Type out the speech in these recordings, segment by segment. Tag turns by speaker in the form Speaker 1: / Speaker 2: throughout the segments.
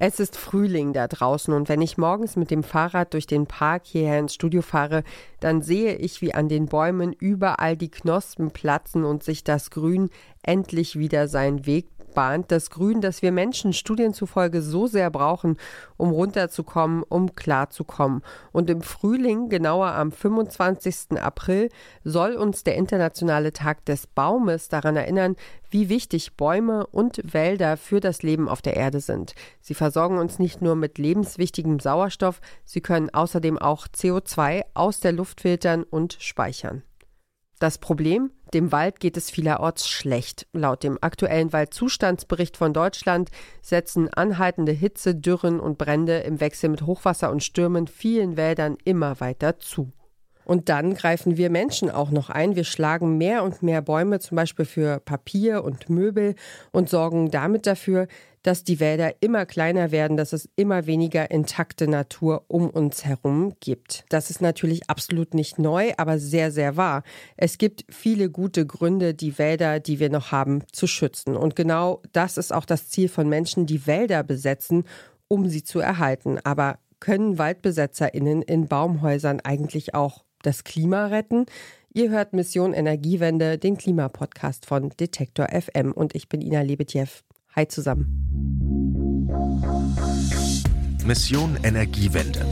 Speaker 1: Es ist Frühling da draußen und wenn ich morgens mit dem Fahrrad durch den Park hierher ins Studio fahre, dann sehe ich, wie an den Bäumen überall die Knospen platzen und sich das Grün endlich wieder seinen Weg bahnt, das Grün, das wir Menschen Studien zufolge so sehr brauchen, um runterzukommen, um klarzukommen. Und im Frühling, genauer am 25. April, soll uns der Internationale Tag des Baumes daran erinnern, wie wichtig Bäume und Wälder für das Leben auf der Erde sind. Sie versorgen uns nicht nur mit lebenswichtigem Sauerstoff, sie können außerdem auch CO2 aus der Luft filtern und speichern. Das Problem? Dem Wald geht es vielerorts schlecht. Laut dem aktuellen Waldzustandsbericht von Deutschland setzen anhaltende Hitze, Dürren und Brände im Wechsel mit Hochwasser und Stürmen vielen Wäldern immer weiter zu. Und dann greifen wir Menschen auch noch ein. Wir schlagen mehr und mehr Bäume, zum Beispiel für Papier und Möbel, und sorgen damit dafür, dass die Wälder immer kleiner werden, dass es immer weniger intakte Natur um uns herum gibt. Das ist natürlich absolut nicht neu, aber sehr, sehr wahr. Es gibt viele gute Gründe, die Wälder, die wir noch haben, zu schützen. Und genau das ist auch das Ziel von Menschen, die Wälder besetzen, um sie zu erhalten. Aber können WaldbesetzerInnen in Baumhäusern eigentlich auch das Klima retten. Ihr hört Mission Energiewende, den Klimapodcast von Detektor FM und ich bin Ina Lebetjew. Hi zusammen.
Speaker 2: Mission Energiewende.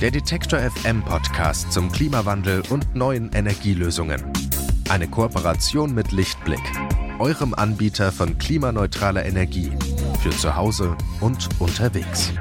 Speaker 2: Der Detektor FM Podcast zum Klimawandel und neuen Energielösungen. Eine Kooperation mit Lichtblick, eurem Anbieter von klimaneutraler Energie für zu Hause und unterwegs.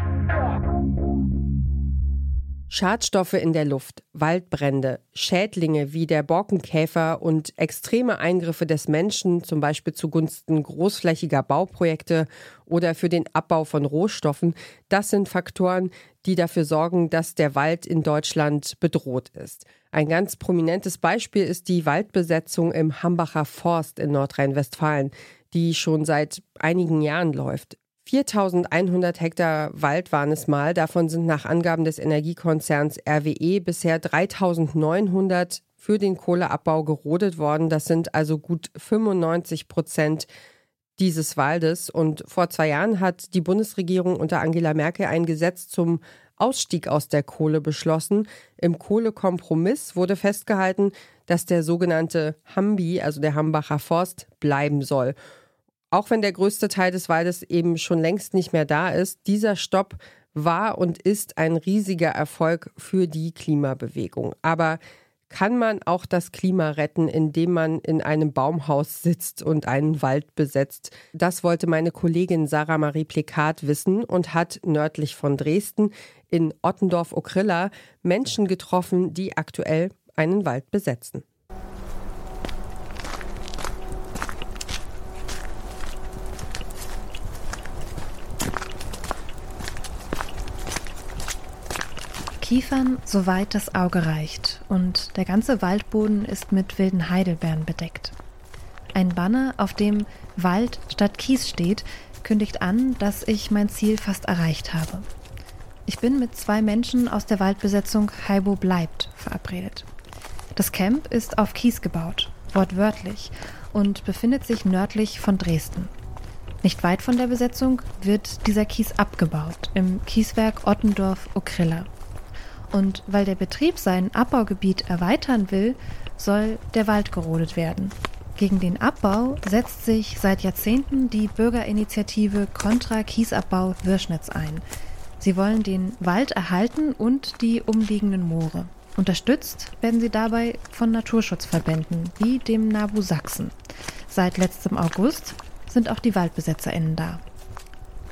Speaker 1: Schadstoffe in der Luft, Waldbrände, Schädlinge wie der Borkenkäfer und extreme Eingriffe des Menschen, zum Beispiel zugunsten großflächiger Bauprojekte oder für den Abbau von Rohstoffen, das sind Faktoren, die dafür sorgen, dass der Wald in Deutschland bedroht ist. Ein ganz prominentes Beispiel ist die Waldbesetzung im Hambacher Forst in Nordrhein-Westfalen, die schon seit einigen Jahren läuft. 4100 Hektar Wald waren es mal. Davon sind nach Angaben des Energiekonzerns RWE bisher 3900 für den Kohleabbau gerodet worden. Das sind also gut 95 Prozent dieses Waldes. Und vor zwei Jahren hat die Bundesregierung unter Angela Merkel ein Gesetz zum Ausstieg aus der Kohle beschlossen. Im Kohlekompromiss wurde festgehalten, dass der sogenannte Hambi, also der Hambacher Forst, bleiben soll. Auch wenn der größte Teil des Waldes eben schon längst nicht mehr da ist, dieser Stopp war und ist ein riesiger Erfolg für die Klimabewegung. Aber kann man auch das Klima retten, indem man in einem Baumhaus sitzt und einen Wald besetzt? Das wollte meine Kollegin Sarah Marie Plekat wissen und hat nördlich von Dresden in Ottendorf-Okrilla Menschen getroffen, die aktuell einen Wald besetzen.
Speaker 3: Kiefern, soweit das Auge reicht, und der ganze Waldboden ist mit wilden Heidelbeeren bedeckt. Ein Banner, auf dem Wald statt Kies steht, kündigt an, dass ich mein Ziel fast erreicht habe. Ich bin mit zwei Menschen aus der Waldbesetzung Heibo bleibt verabredet. Das Camp ist auf Kies gebaut, wortwörtlich, und befindet sich nördlich von Dresden. Nicht weit von der Besetzung wird dieser Kies abgebaut, im Kieswerk Ottendorf-Okrilla. Und weil der Betrieb sein Abbaugebiet erweitern will, soll der Wald gerodet werden. Gegen den Abbau setzt sich seit Jahrzehnten die Bürgerinitiative Contra Kiesabbau Wirschnitz ein. Sie wollen den Wald erhalten und die umliegenden Moore. Unterstützt werden sie dabei von Naturschutzverbänden wie dem NABU Sachsen. Seit letztem August sind auch die WaldbesetzerInnen da.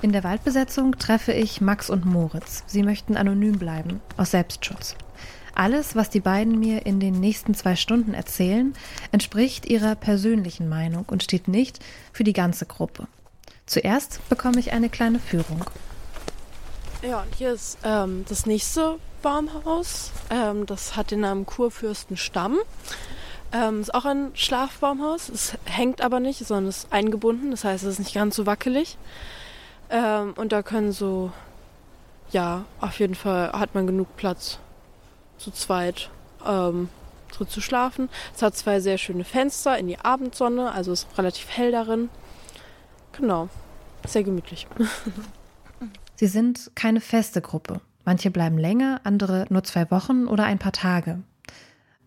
Speaker 3: In der Waldbesetzung treffe ich Max und Moritz. Sie möchten anonym bleiben, aus Selbstschutz. Alles, was die beiden mir in den nächsten zwei Stunden erzählen, entspricht ihrer persönlichen Meinung und steht nicht für die ganze Gruppe. Zuerst bekomme ich eine kleine Führung.
Speaker 4: Ja, und hier ist ähm, das nächste Baumhaus. Ähm, das hat den Namen Kurfürstenstamm. Ähm, ist auch ein Schlafbaumhaus. Es hängt aber nicht, sondern ist eingebunden. Das heißt, es ist nicht ganz so wackelig. Ähm, und da können so, ja, auf jeden Fall hat man genug Platz zu zweit ähm, drin zu schlafen. Es hat zwei sehr schöne Fenster in die Abendsonne, also ist relativ hell darin. Genau, sehr gemütlich.
Speaker 3: Sie sind keine feste Gruppe. Manche bleiben länger, andere nur zwei Wochen oder ein paar Tage.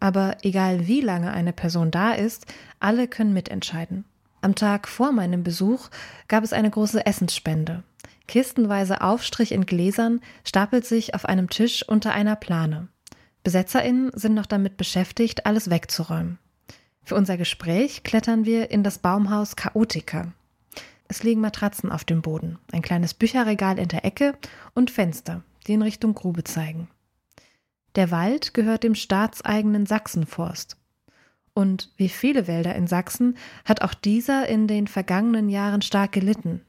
Speaker 3: Aber egal wie lange eine Person da ist, alle können mitentscheiden. Am Tag vor meinem Besuch gab es eine große Essensspende. Kistenweise Aufstrich in Gläsern stapelt sich auf einem Tisch unter einer Plane. BesetzerInnen sind noch damit beschäftigt, alles wegzuräumen. Für unser Gespräch klettern wir in das Baumhaus Chaotica. Es liegen Matratzen auf dem Boden, ein kleines Bücherregal in der Ecke und Fenster, die in Richtung Grube zeigen. Der Wald gehört dem staatseigenen Sachsenforst. Und wie viele Wälder in Sachsen hat auch dieser in den vergangenen Jahren stark gelitten.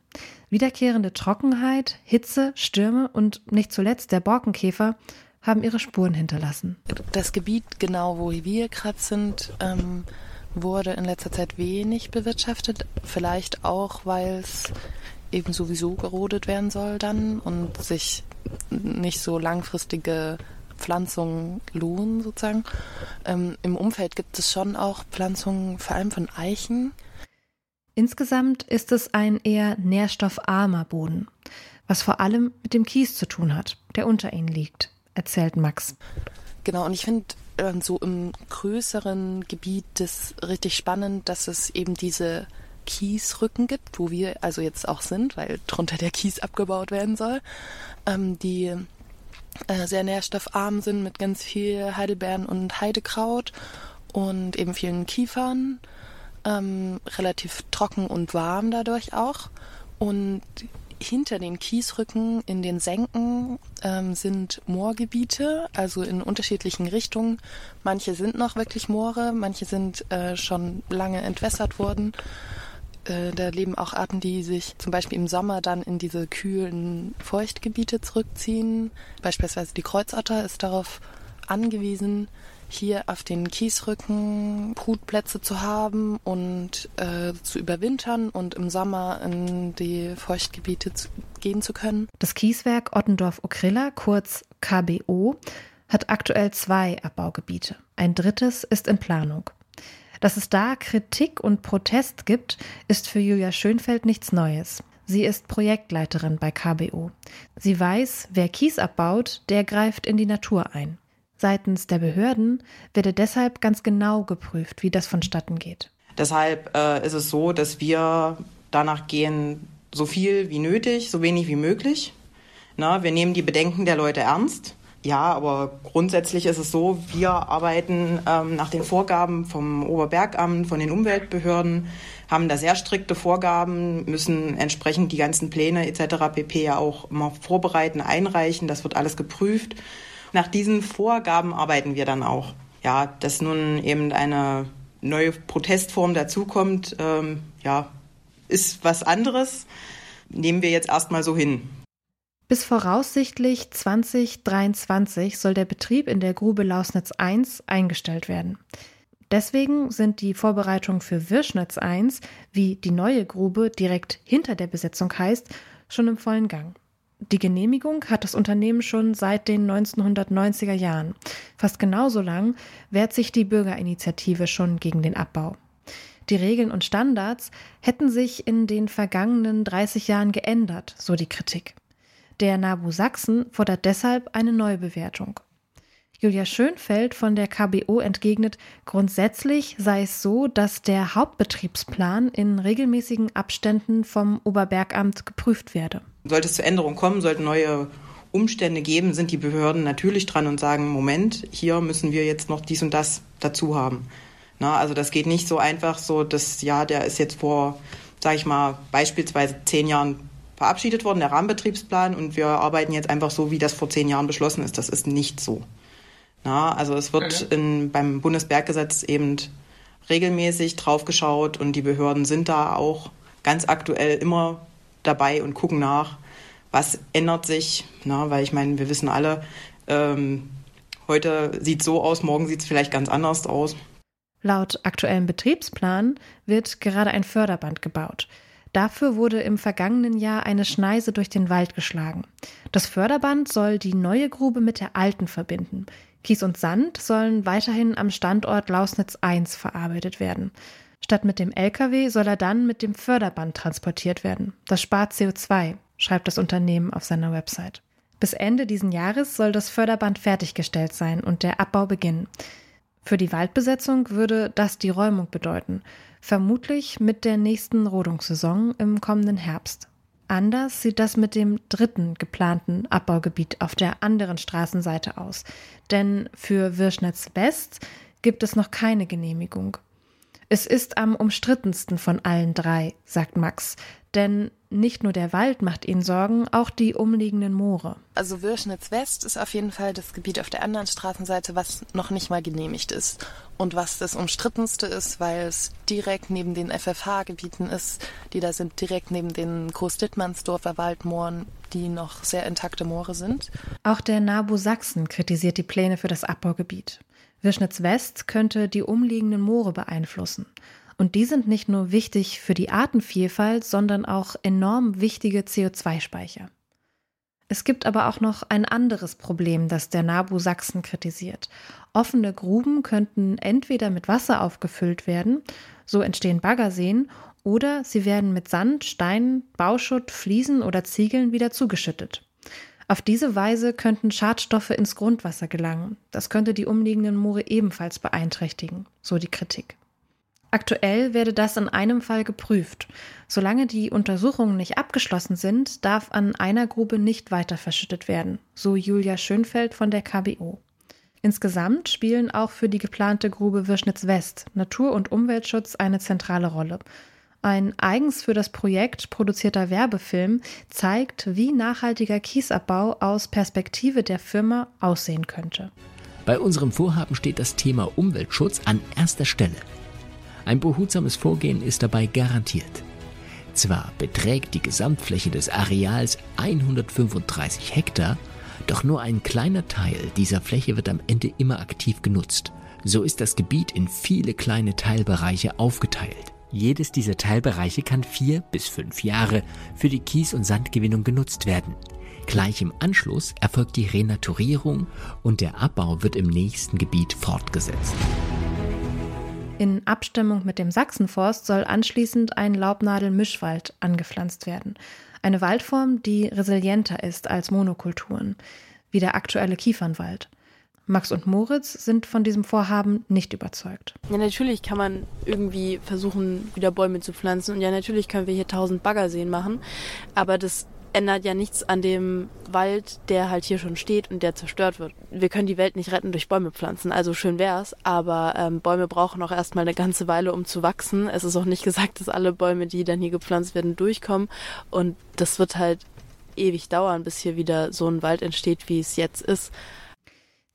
Speaker 3: Wiederkehrende Trockenheit, Hitze, Stürme und nicht zuletzt der Borkenkäfer haben ihre Spuren hinterlassen.
Speaker 5: Das Gebiet, genau wo wir gerade sind, ähm, wurde in letzter Zeit wenig bewirtschaftet. Vielleicht auch, weil es eben sowieso gerodet werden soll dann und sich nicht so langfristige Pflanzungen lohnen sozusagen. Ähm, Im Umfeld gibt es schon auch Pflanzungen, vor allem von Eichen.
Speaker 3: Insgesamt ist es ein eher nährstoffarmer Boden, was vor allem mit dem Kies zu tun hat, der unter ihnen liegt, erzählt Max.
Speaker 5: Genau, und ich finde äh, so im größeren Gebiet das richtig spannend, dass es eben diese Kiesrücken gibt, wo wir also jetzt auch sind, weil drunter der Kies abgebaut werden soll, ähm, die äh, sehr nährstoffarm sind mit ganz viel Heidelbeeren und Heidekraut und eben vielen Kiefern. Ähm, relativ trocken und warm dadurch auch. Und hinter den Kiesrücken in den Senken ähm, sind Moorgebiete, also in unterschiedlichen Richtungen. Manche sind noch wirklich Moore, manche sind äh, schon lange entwässert worden. Äh, da leben auch Arten, die sich zum Beispiel im Sommer dann in diese kühlen Feuchtgebiete zurückziehen. Beispielsweise die Kreuzotter ist darauf angewiesen, hier auf den Kiesrücken Brutplätze zu haben und äh, zu überwintern und im Sommer in die Feuchtgebiete zu, gehen zu können.
Speaker 3: Das Kieswerk Ottendorf-Okrilla, kurz KBO, hat aktuell zwei Abbaugebiete. Ein drittes ist in Planung. Dass es da Kritik und Protest gibt, ist für Julia Schönfeld nichts Neues. Sie ist Projektleiterin bei KBO. Sie weiß, wer Kies abbaut, der greift in die Natur ein. Seitens der Behörden werde deshalb ganz genau geprüft, wie das vonstatten geht.
Speaker 6: Deshalb äh, ist es so, dass wir danach gehen, so viel wie nötig, so wenig wie möglich. Na, wir nehmen die Bedenken der Leute ernst. Ja, aber grundsätzlich ist es so, wir arbeiten ähm, nach den Vorgaben vom Oberbergamt, von den Umweltbehörden, haben da sehr strikte Vorgaben, müssen entsprechend die ganzen Pläne etc. pp. ja auch immer vorbereiten, einreichen. Das wird alles geprüft. Nach diesen Vorgaben arbeiten wir dann auch. Ja, dass nun eben eine neue Protestform dazukommt, ähm, ja, ist was anderes. Nehmen wir jetzt erstmal so hin.
Speaker 3: Bis voraussichtlich 2023 soll der Betrieb in der Grube Lausnitz 1 eingestellt werden. Deswegen sind die Vorbereitungen für Wirschnitz 1, wie die neue Grube direkt hinter der Besetzung heißt, schon im vollen Gang. Die Genehmigung hat das Unternehmen schon seit den 1990er Jahren. Fast genauso lang wehrt sich die Bürgerinitiative schon gegen den Abbau. Die Regeln und Standards hätten sich in den vergangenen 30 Jahren geändert, so die Kritik. Der NABU Sachsen fordert deshalb eine Neubewertung. Julia Schönfeld von der KBO entgegnet, grundsätzlich sei es so, dass der Hauptbetriebsplan in regelmäßigen Abständen vom Oberbergamt geprüft werde.
Speaker 6: Sollte es zu Änderungen kommen, sollten neue Umstände geben, sind die Behörden natürlich dran und sagen, Moment, hier müssen wir jetzt noch dies und das dazu haben. Na, also das geht nicht so einfach so, dass ja, der ist jetzt vor, sage ich mal, beispielsweise zehn Jahren verabschiedet worden, der Rahmenbetriebsplan, und wir arbeiten jetzt einfach so, wie das vor zehn Jahren beschlossen ist. Das ist nicht so. Na, also es wird okay. in, beim Bundesberggesetz eben regelmäßig draufgeschaut und die Behörden sind da auch ganz aktuell immer dabei und gucken nach, was ändert sich. Na, weil ich meine, wir wissen alle, ähm, heute sieht es so aus, morgen sieht es vielleicht ganz anders aus.
Speaker 3: Laut aktuellem Betriebsplan wird gerade ein Förderband gebaut. Dafür wurde im vergangenen Jahr eine Schneise durch den Wald geschlagen. Das Förderband soll die neue Grube mit der alten verbinden. Kies und Sand sollen weiterhin am Standort Lausnitz 1 verarbeitet werden. Statt mit dem LKW soll er dann mit dem Förderband transportiert werden. Das spart CO2. schreibt das Unternehmen auf seiner Website. Bis Ende diesen Jahres soll das Förderband fertiggestellt sein und der Abbau beginnen. Für die Waldbesetzung würde das die Räumung bedeuten, vermutlich mit der nächsten Rodungssaison im kommenden Herbst. Anders sieht das mit dem dritten geplanten Abbaugebiet auf der anderen Straßenseite aus, denn für Wirschnitz West gibt es noch keine Genehmigung. Es ist am umstrittensten von allen drei, sagt Max, denn nicht nur der Wald macht ihnen Sorgen, auch die umliegenden Moore.
Speaker 5: Also Wirschnitz West ist auf jeden Fall das Gebiet auf der anderen Straßenseite, was noch nicht mal genehmigt ist. Und was das umstrittenste ist, weil es direkt neben den FFH-Gebieten ist, die da sind direkt neben den Großdittmannsdorfer Waldmooren, die noch sehr intakte Moore sind.
Speaker 3: Auch der NABU Sachsen kritisiert die Pläne für das Abbaugebiet. Wischnitz West könnte die umliegenden Moore beeinflussen. Und die sind nicht nur wichtig für die Artenvielfalt, sondern auch enorm wichtige CO2-Speicher. Es gibt aber auch noch ein anderes Problem, das der NABU Sachsen kritisiert. Offene Gruben könnten entweder mit Wasser aufgefüllt werden, so entstehen Baggerseen, oder sie werden mit Sand, Steinen, Bauschutt, Fliesen oder Ziegeln wieder zugeschüttet. Auf diese Weise könnten Schadstoffe ins Grundwasser gelangen. Das könnte die umliegenden Moore ebenfalls beeinträchtigen, so die Kritik. Aktuell werde das in einem Fall geprüft. Solange die Untersuchungen nicht abgeschlossen sind, darf an einer Grube nicht weiter verschüttet werden, so Julia Schönfeld von der KBO. Insgesamt spielen auch für die geplante Grube Wirschnitz West Natur- und Umweltschutz eine zentrale Rolle. Ein eigens für das Projekt produzierter Werbefilm zeigt, wie nachhaltiger Kiesabbau aus Perspektive der Firma aussehen könnte.
Speaker 7: Bei unserem Vorhaben steht das Thema Umweltschutz an erster Stelle. Ein behutsames Vorgehen ist dabei garantiert. Zwar beträgt die Gesamtfläche des Areals 135 Hektar, doch nur ein kleiner Teil dieser Fläche wird am Ende immer aktiv genutzt. So ist das Gebiet in viele kleine Teilbereiche aufgeteilt. Jedes dieser Teilbereiche kann vier bis fünf Jahre für die Kies- und Sandgewinnung genutzt werden. Gleich im Anschluss erfolgt die Renaturierung und der Abbau wird im nächsten Gebiet fortgesetzt.
Speaker 3: In Abstimmung mit dem Sachsenforst soll anschließend ein Laubnadelmischwald angepflanzt werden. Eine Waldform, die resilienter ist als Monokulturen, wie der aktuelle Kiefernwald. Max und Moritz sind von diesem Vorhaben nicht überzeugt.
Speaker 4: Ja, natürlich kann man irgendwie versuchen, wieder Bäume zu pflanzen. Und ja, natürlich können wir hier tausend Baggerseen machen. Aber das ändert ja nichts an dem Wald, der halt hier schon steht und der zerstört wird. Wir können die Welt nicht retten durch Bäume pflanzen, also schön wär's, aber ähm, Bäume brauchen auch erstmal eine ganze Weile, um zu wachsen. Es ist auch nicht gesagt, dass alle Bäume, die dann hier gepflanzt werden, durchkommen und das wird halt ewig dauern, bis hier wieder so ein Wald entsteht, wie es jetzt ist.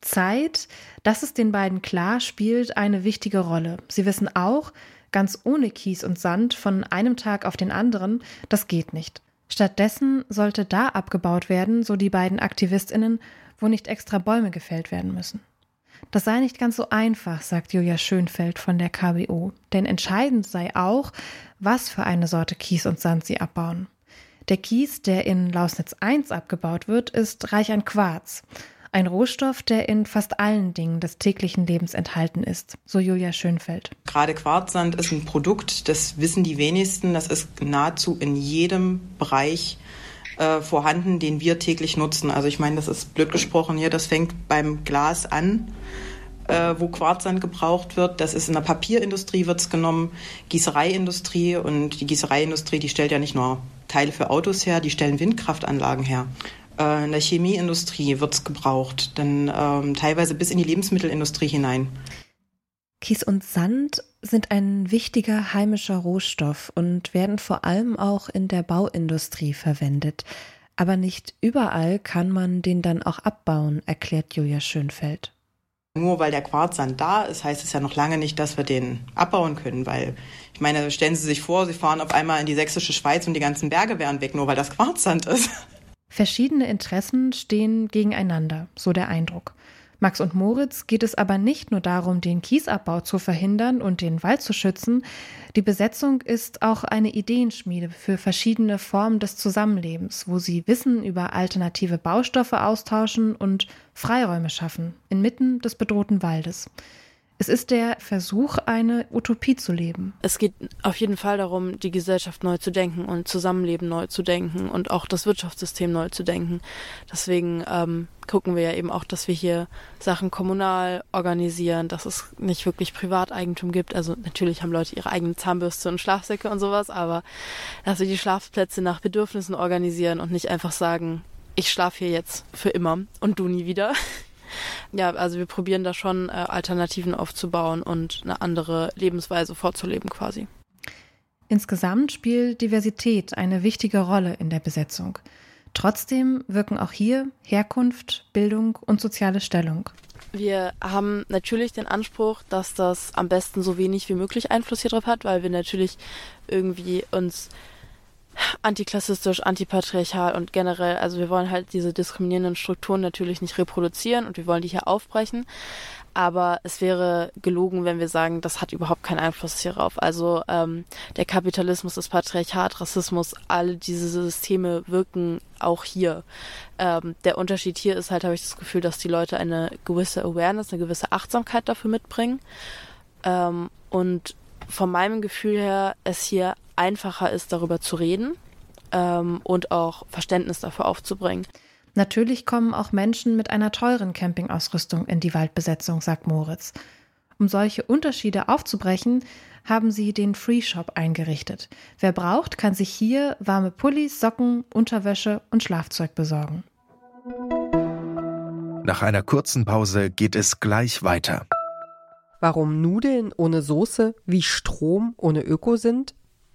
Speaker 3: Zeit, das ist den beiden klar, spielt eine wichtige Rolle. Sie wissen auch, ganz ohne Kies und Sand von einem Tag auf den anderen, das geht nicht. Stattdessen sollte da abgebaut werden, so die beiden Aktivistinnen, wo nicht extra Bäume gefällt werden müssen. Das sei nicht ganz so einfach, sagt Julia Schönfeld von der KBO, denn entscheidend sei auch, was für eine Sorte Kies und Sand sie abbauen. Der Kies, der in Lausnitz 1 abgebaut wird, ist reich an Quarz. Ein Rohstoff, der in fast allen Dingen des täglichen Lebens enthalten ist, so Julia Schönfeld.
Speaker 6: Gerade Quarzsand ist ein Produkt, das wissen die wenigsten. Das ist nahezu in jedem Bereich äh, vorhanden, den wir täglich nutzen. Also ich meine, das ist blöd gesprochen hier, das fängt beim Glas an. Äh, wo Quarzsand gebraucht wird. Das ist in der Papierindustrie wird es genommen, Gießereiindustrie und die Gießereiindustrie, die stellt ja nicht nur Teile für Autos her, die stellen Windkraftanlagen her. Äh, in der Chemieindustrie wird es gebraucht, denn ähm, teilweise bis in die Lebensmittelindustrie hinein.
Speaker 3: Kies und Sand sind ein wichtiger heimischer Rohstoff und werden vor allem auch in der Bauindustrie verwendet. Aber nicht überall kann man den dann auch abbauen, erklärt Julia Schönfeld.
Speaker 6: Nur weil der Quarzsand da ist, heißt es ja noch lange nicht, dass wir den abbauen können, weil ich meine, stellen Sie sich vor, Sie fahren auf einmal in die sächsische Schweiz und die ganzen Berge wären weg, nur weil das Quarzsand ist.
Speaker 3: Verschiedene Interessen stehen gegeneinander, so der Eindruck. Max und Moritz geht es aber nicht nur darum, den Kiesabbau zu verhindern und den Wald zu schützen. Die Besetzung ist auch eine Ideenschmiede für verschiedene Formen des Zusammenlebens, wo sie Wissen über alternative Baustoffe austauschen und Freiräume schaffen, inmitten des bedrohten Waldes. Es ist der Versuch, eine Utopie zu leben.
Speaker 4: Es geht auf jeden Fall darum, die Gesellschaft neu zu denken und Zusammenleben neu zu denken und auch das Wirtschaftssystem neu zu denken. Deswegen ähm, gucken wir ja eben auch, dass wir hier Sachen kommunal organisieren, dass es nicht wirklich Privateigentum gibt. Also natürlich haben Leute ihre eigenen Zahnbürste und Schlafsäcke und sowas, aber dass wir die Schlafplätze nach Bedürfnissen organisieren und nicht einfach sagen, ich schlafe hier jetzt für immer und du nie wieder. Ja, also wir probieren da schon äh, Alternativen aufzubauen und eine andere Lebensweise vorzuleben quasi.
Speaker 3: Insgesamt spielt Diversität eine wichtige Rolle in der Besetzung. Trotzdem wirken auch hier Herkunft, Bildung und soziale Stellung.
Speaker 4: Wir haben natürlich den Anspruch, dass das am besten so wenig wie möglich Einfluss hier drauf hat, weil wir natürlich irgendwie uns antiklassistisch, antipatriarchal und generell, also wir wollen halt diese diskriminierenden Strukturen natürlich nicht reproduzieren und wir wollen die hier aufbrechen. Aber es wäre gelogen, wenn wir sagen, das hat überhaupt keinen Einfluss hierauf. Also ähm, der Kapitalismus, das Patriarchat, Rassismus, alle diese Systeme wirken auch hier. Ähm, der Unterschied hier ist halt, habe ich das Gefühl, dass die Leute eine gewisse Awareness, eine gewisse Achtsamkeit dafür mitbringen. Ähm, und von meinem Gefühl her es hier einfacher ist, darüber zu reden ähm, und auch Verständnis dafür aufzubringen.
Speaker 3: Natürlich kommen auch Menschen mit einer teuren Campingausrüstung in die Waldbesetzung, sagt Moritz. Um solche Unterschiede aufzubrechen, haben sie den Free Shop eingerichtet. Wer braucht, kann sich hier warme Pullis, Socken, Unterwäsche und Schlafzeug besorgen.
Speaker 2: Nach einer kurzen Pause geht es gleich weiter.
Speaker 1: Warum Nudeln ohne Soße wie Strom ohne Öko sind?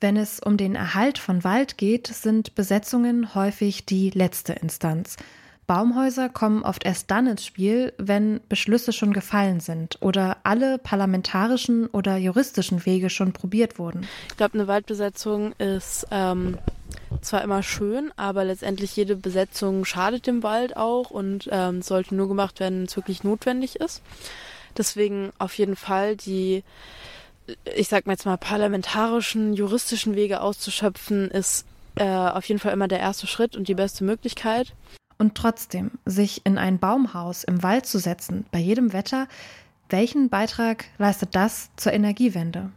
Speaker 3: Wenn es um den Erhalt von Wald geht, sind Besetzungen häufig die letzte Instanz. Baumhäuser kommen oft erst dann ins Spiel, wenn Beschlüsse schon gefallen sind oder alle parlamentarischen oder juristischen Wege schon probiert wurden.
Speaker 4: Ich glaube, eine Waldbesetzung ist ähm, zwar immer schön, aber letztendlich jede Besetzung schadet dem Wald auch und ähm, sollte nur gemacht werden, wenn es wirklich notwendig ist. Deswegen auf jeden Fall die ich sag mal jetzt mal, parlamentarischen, juristischen Wege auszuschöpfen, ist äh, auf jeden Fall immer der erste Schritt und die beste Möglichkeit.
Speaker 3: Und trotzdem, sich in ein Baumhaus im Wald zu setzen, bei jedem Wetter, welchen Beitrag leistet das zur Energiewende?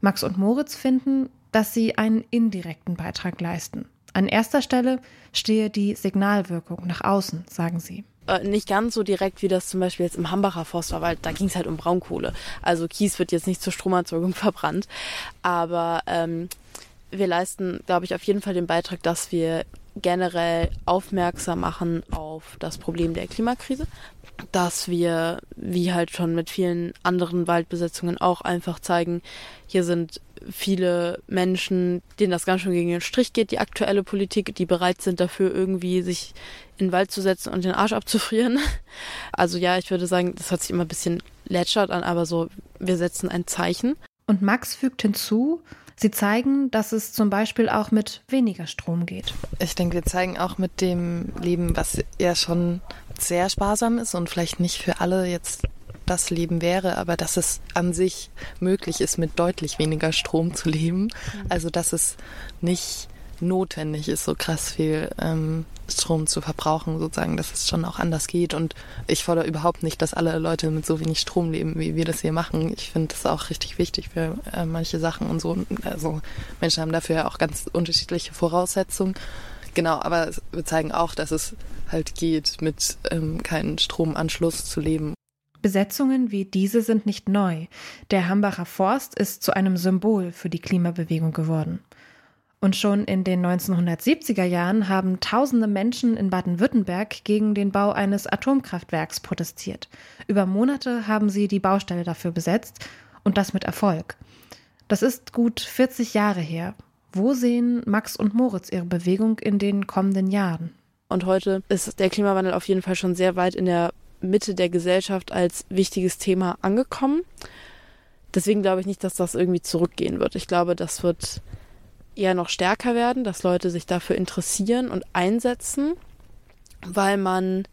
Speaker 3: Max und Moritz finden, dass sie einen indirekten Beitrag leisten. An erster Stelle stehe die Signalwirkung nach außen, sagen sie.
Speaker 4: Äh, nicht ganz so direkt wie das zum Beispiel jetzt im Hambacher Forstwald, da ging es halt um Braunkohle. Also Kies wird jetzt nicht zur Stromerzeugung verbrannt, aber ähm, wir leisten, glaube ich, auf jeden Fall den Beitrag, dass wir generell aufmerksam machen auf das Problem der Klimakrise, dass wir, wie halt schon mit vielen anderen Waldbesetzungen auch einfach zeigen, hier sind viele Menschen, denen das ganz schön gegen den Strich geht, die aktuelle Politik, die bereit sind dafür irgendwie sich in den Wald zu setzen und den Arsch abzufrieren. Also ja, ich würde sagen, das hört sich immer ein bisschen lätschert an, aber so, wir setzen ein Zeichen.
Speaker 3: Und Max fügt hinzu, Sie zeigen, dass es zum Beispiel auch mit weniger Strom geht.
Speaker 5: Ich denke, wir zeigen auch mit dem Leben, was ja schon sehr sparsam ist und vielleicht nicht für alle jetzt das Leben wäre, aber dass es an sich möglich ist, mit deutlich weniger Strom zu leben. Mhm. Also dass es nicht notwendig ist, so krass viel ähm, Strom zu verbrauchen, sozusagen, dass es schon auch anders geht. Und ich fordere überhaupt nicht, dass alle Leute mit so wenig Strom leben, wie wir das hier machen. Ich finde das auch richtig wichtig für äh, manche Sachen und so. Also Menschen haben dafür ja auch ganz unterschiedliche Voraussetzungen. Genau, aber wir zeigen auch, dass es halt geht, mit ähm, keinem Stromanschluss zu leben.
Speaker 3: Besetzungen wie diese sind nicht neu. Der Hambacher Forst ist zu einem Symbol für die Klimabewegung geworden. Und schon in den 1970er Jahren haben tausende Menschen in Baden-Württemberg gegen den Bau eines Atomkraftwerks protestiert. Über Monate haben sie die Baustelle dafür besetzt und das mit Erfolg. Das ist gut 40 Jahre her. Wo sehen Max und Moritz ihre Bewegung in den kommenden Jahren?
Speaker 4: Und heute ist der Klimawandel auf jeden Fall schon sehr weit in der Mitte der Gesellschaft als wichtiges Thema angekommen. Deswegen glaube ich nicht, dass das irgendwie zurückgehen wird. Ich glaube, das wird eher noch stärker werden, dass Leute sich dafür interessieren und einsetzen, weil man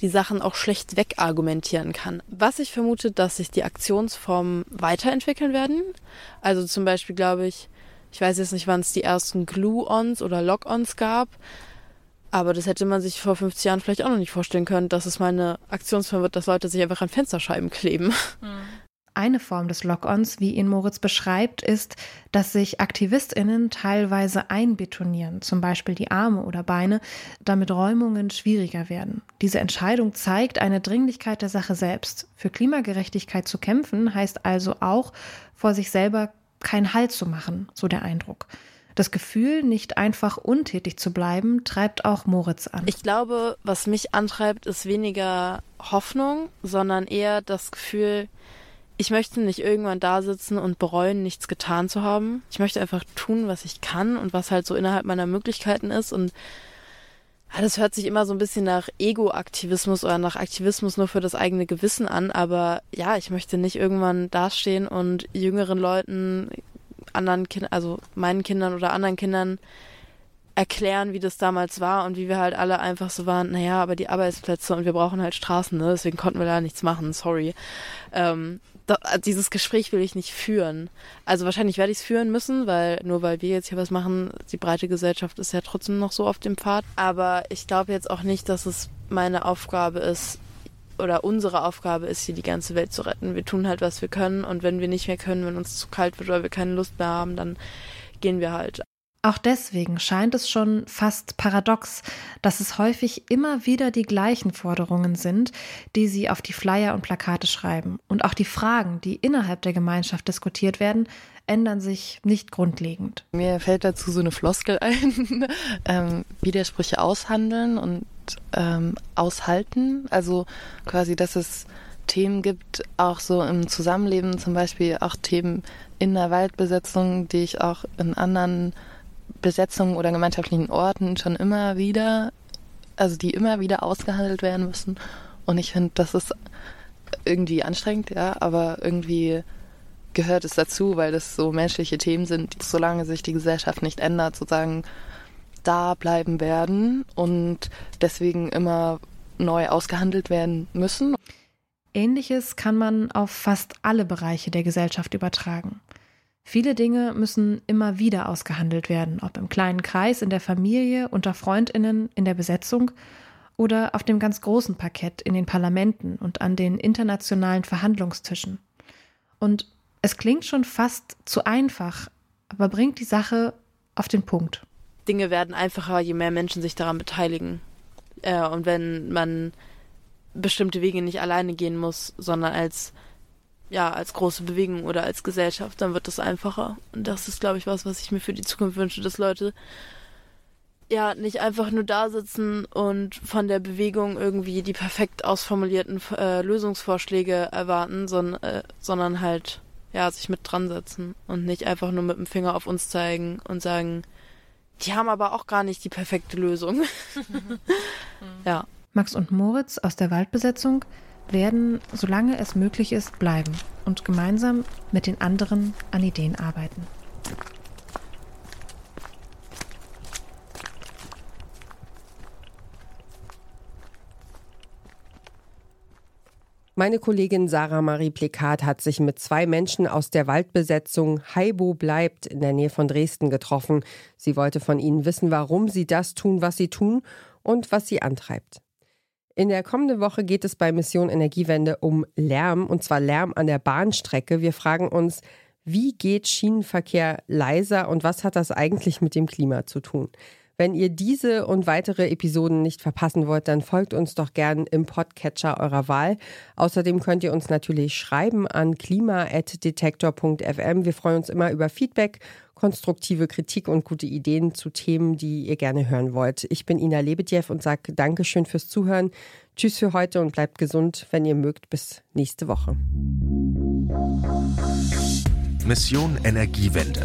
Speaker 4: die Sachen auch schlecht wegargumentieren kann. Was ich vermute, dass sich die Aktionsformen weiterentwickeln werden. Also zum Beispiel glaube ich, ich weiß jetzt nicht, wann es die ersten Glue-Ons oder Lock-Ons gab, aber das hätte man sich vor 50 Jahren vielleicht auch noch nicht vorstellen können, dass es mal eine Aktionsform wird, dass Leute sich einfach an Fensterscheiben kleben. Mhm.
Speaker 3: Eine Form des Lock-ons, wie ihn Moritz beschreibt, ist, dass sich AktivistInnen teilweise einbetonieren, zum Beispiel die Arme oder Beine, damit Räumungen schwieriger werden. Diese Entscheidung zeigt eine Dringlichkeit der Sache selbst. Für Klimagerechtigkeit zu kämpfen heißt also auch, vor sich selber keinen Halt zu machen, so der Eindruck. Das Gefühl, nicht einfach untätig zu bleiben, treibt auch Moritz an.
Speaker 4: Ich glaube, was mich antreibt, ist weniger Hoffnung, sondern eher das Gefühl, ich möchte nicht irgendwann da sitzen und bereuen, nichts getan zu haben. Ich möchte einfach tun, was ich kann und was halt so innerhalb meiner Möglichkeiten ist. Und ja, das hört sich immer so ein bisschen nach Ego-Aktivismus oder nach Aktivismus nur für das eigene Gewissen an. Aber ja, ich möchte nicht irgendwann dastehen und jüngeren Leuten, anderen Kindern, also meinen Kindern oder anderen Kindern erklären, wie das damals war und wie wir halt alle einfach so waren, naja, aber die Arbeitsplätze und wir brauchen halt Straßen, ne? deswegen konnten wir da nichts machen, sorry. Ähm, da, dieses Gespräch will ich nicht führen. Also wahrscheinlich werde ich es führen müssen, weil nur weil wir jetzt hier was machen, die breite Gesellschaft ist ja trotzdem noch so auf dem Pfad. Aber ich glaube jetzt auch nicht, dass es meine Aufgabe ist oder unsere Aufgabe ist, hier die ganze Welt zu retten. Wir tun halt, was wir können und wenn wir nicht mehr können, wenn uns zu kalt wird oder wir keine Lust mehr haben, dann gehen wir halt.
Speaker 3: Auch deswegen scheint es schon fast paradox, dass es häufig immer wieder die gleichen Forderungen sind, die sie auf die Flyer und Plakate schreiben. Und auch die Fragen, die innerhalb der Gemeinschaft diskutiert werden, ändern sich nicht grundlegend.
Speaker 5: Mir fällt dazu so eine Floskel ein, ähm, Widersprüche aushandeln und ähm, aushalten. Also quasi, dass es Themen gibt, auch so im Zusammenleben, zum Beispiel auch Themen in der Waldbesetzung, die ich auch in anderen Besetzungen oder gemeinschaftlichen Orten schon immer wieder, also die immer wieder ausgehandelt werden müssen. Und ich finde, das ist irgendwie anstrengend, ja, aber irgendwie gehört es dazu, weil das so menschliche Themen sind, solange sich die Gesellschaft nicht ändert, sozusagen da bleiben werden und deswegen immer neu ausgehandelt werden müssen.
Speaker 3: Ähnliches kann man auf fast alle Bereiche der Gesellschaft übertragen. Viele Dinge müssen immer wieder ausgehandelt werden, ob im kleinen Kreis, in der Familie, unter Freundinnen, in der Besetzung oder auf dem ganz großen Parkett in den Parlamenten und an den internationalen Verhandlungstischen. Und es klingt schon fast zu einfach, aber bringt die Sache auf den Punkt.
Speaker 4: Dinge werden einfacher, je mehr Menschen sich daran beteiligen. Äh, und wenn man bestimmte Wege nicht alleine gehen muss, sondern als ja, als große Bewegung oder als Gesellschaft, dann wird das einfacher. Und das ist, glaube ich, was, was ich mir für die Zukunft wünsche, dass Leute ja nicht einfach nur da sitzen und von der Bewegung irgendwie die perfekt ausformulierten äh, Lösungsvorschläge erwarten, son äh, sondern halt ja sich mit dran setzen und nicht einfach nur mit dem Finger auf uns zeigen und sagen, die haben aber auch gar nicht die perfekte Lösung. ja.
Speaker 3: Max und Moritz aus der Waldbesetzung werden, solange es möglich ist, bleiben und gemeinsam mit den anderen an Ideen arbeiten.
Speaker 1: Meine Kollegin Sarah Marie Plekat hat sich mit zwei Menschen aus der Waldbesetzung Haibo bleibt in der Nähe von Dresden getroffen. Sie wollte von ihnen wissen, warum sie das tun, was sie tun und was sie antreibt. In der kommenden Woche geht es bei Mission Energiewende um Lärm, und zwar Lärm an der Bahnstrecke. Wir fragen uns, wie geht Schienenverkehr leiser und was hat das eigentlich mit dem Klima zu tun? Wenn ihr diese und weitere Episoden nicht verpassen wollt, dann folgt uns doch gern im Podcatcher eurer Wahl. Außerdem könnt ihr uns natürlich schreiben an klima.detektor.fm. Wir freuen uns immer über Feedback konstruktive Kritik und gute Ideen zu Themen, die ihr gerne hören wollt. Ich bin Ina Lebedjew und sage Dankeschön fürs Zuhören. Tschüss für heute und bleibt gesund, wenn ihr mögt. Bis nächste Woche.
Speaker 2: Mission Energiewende.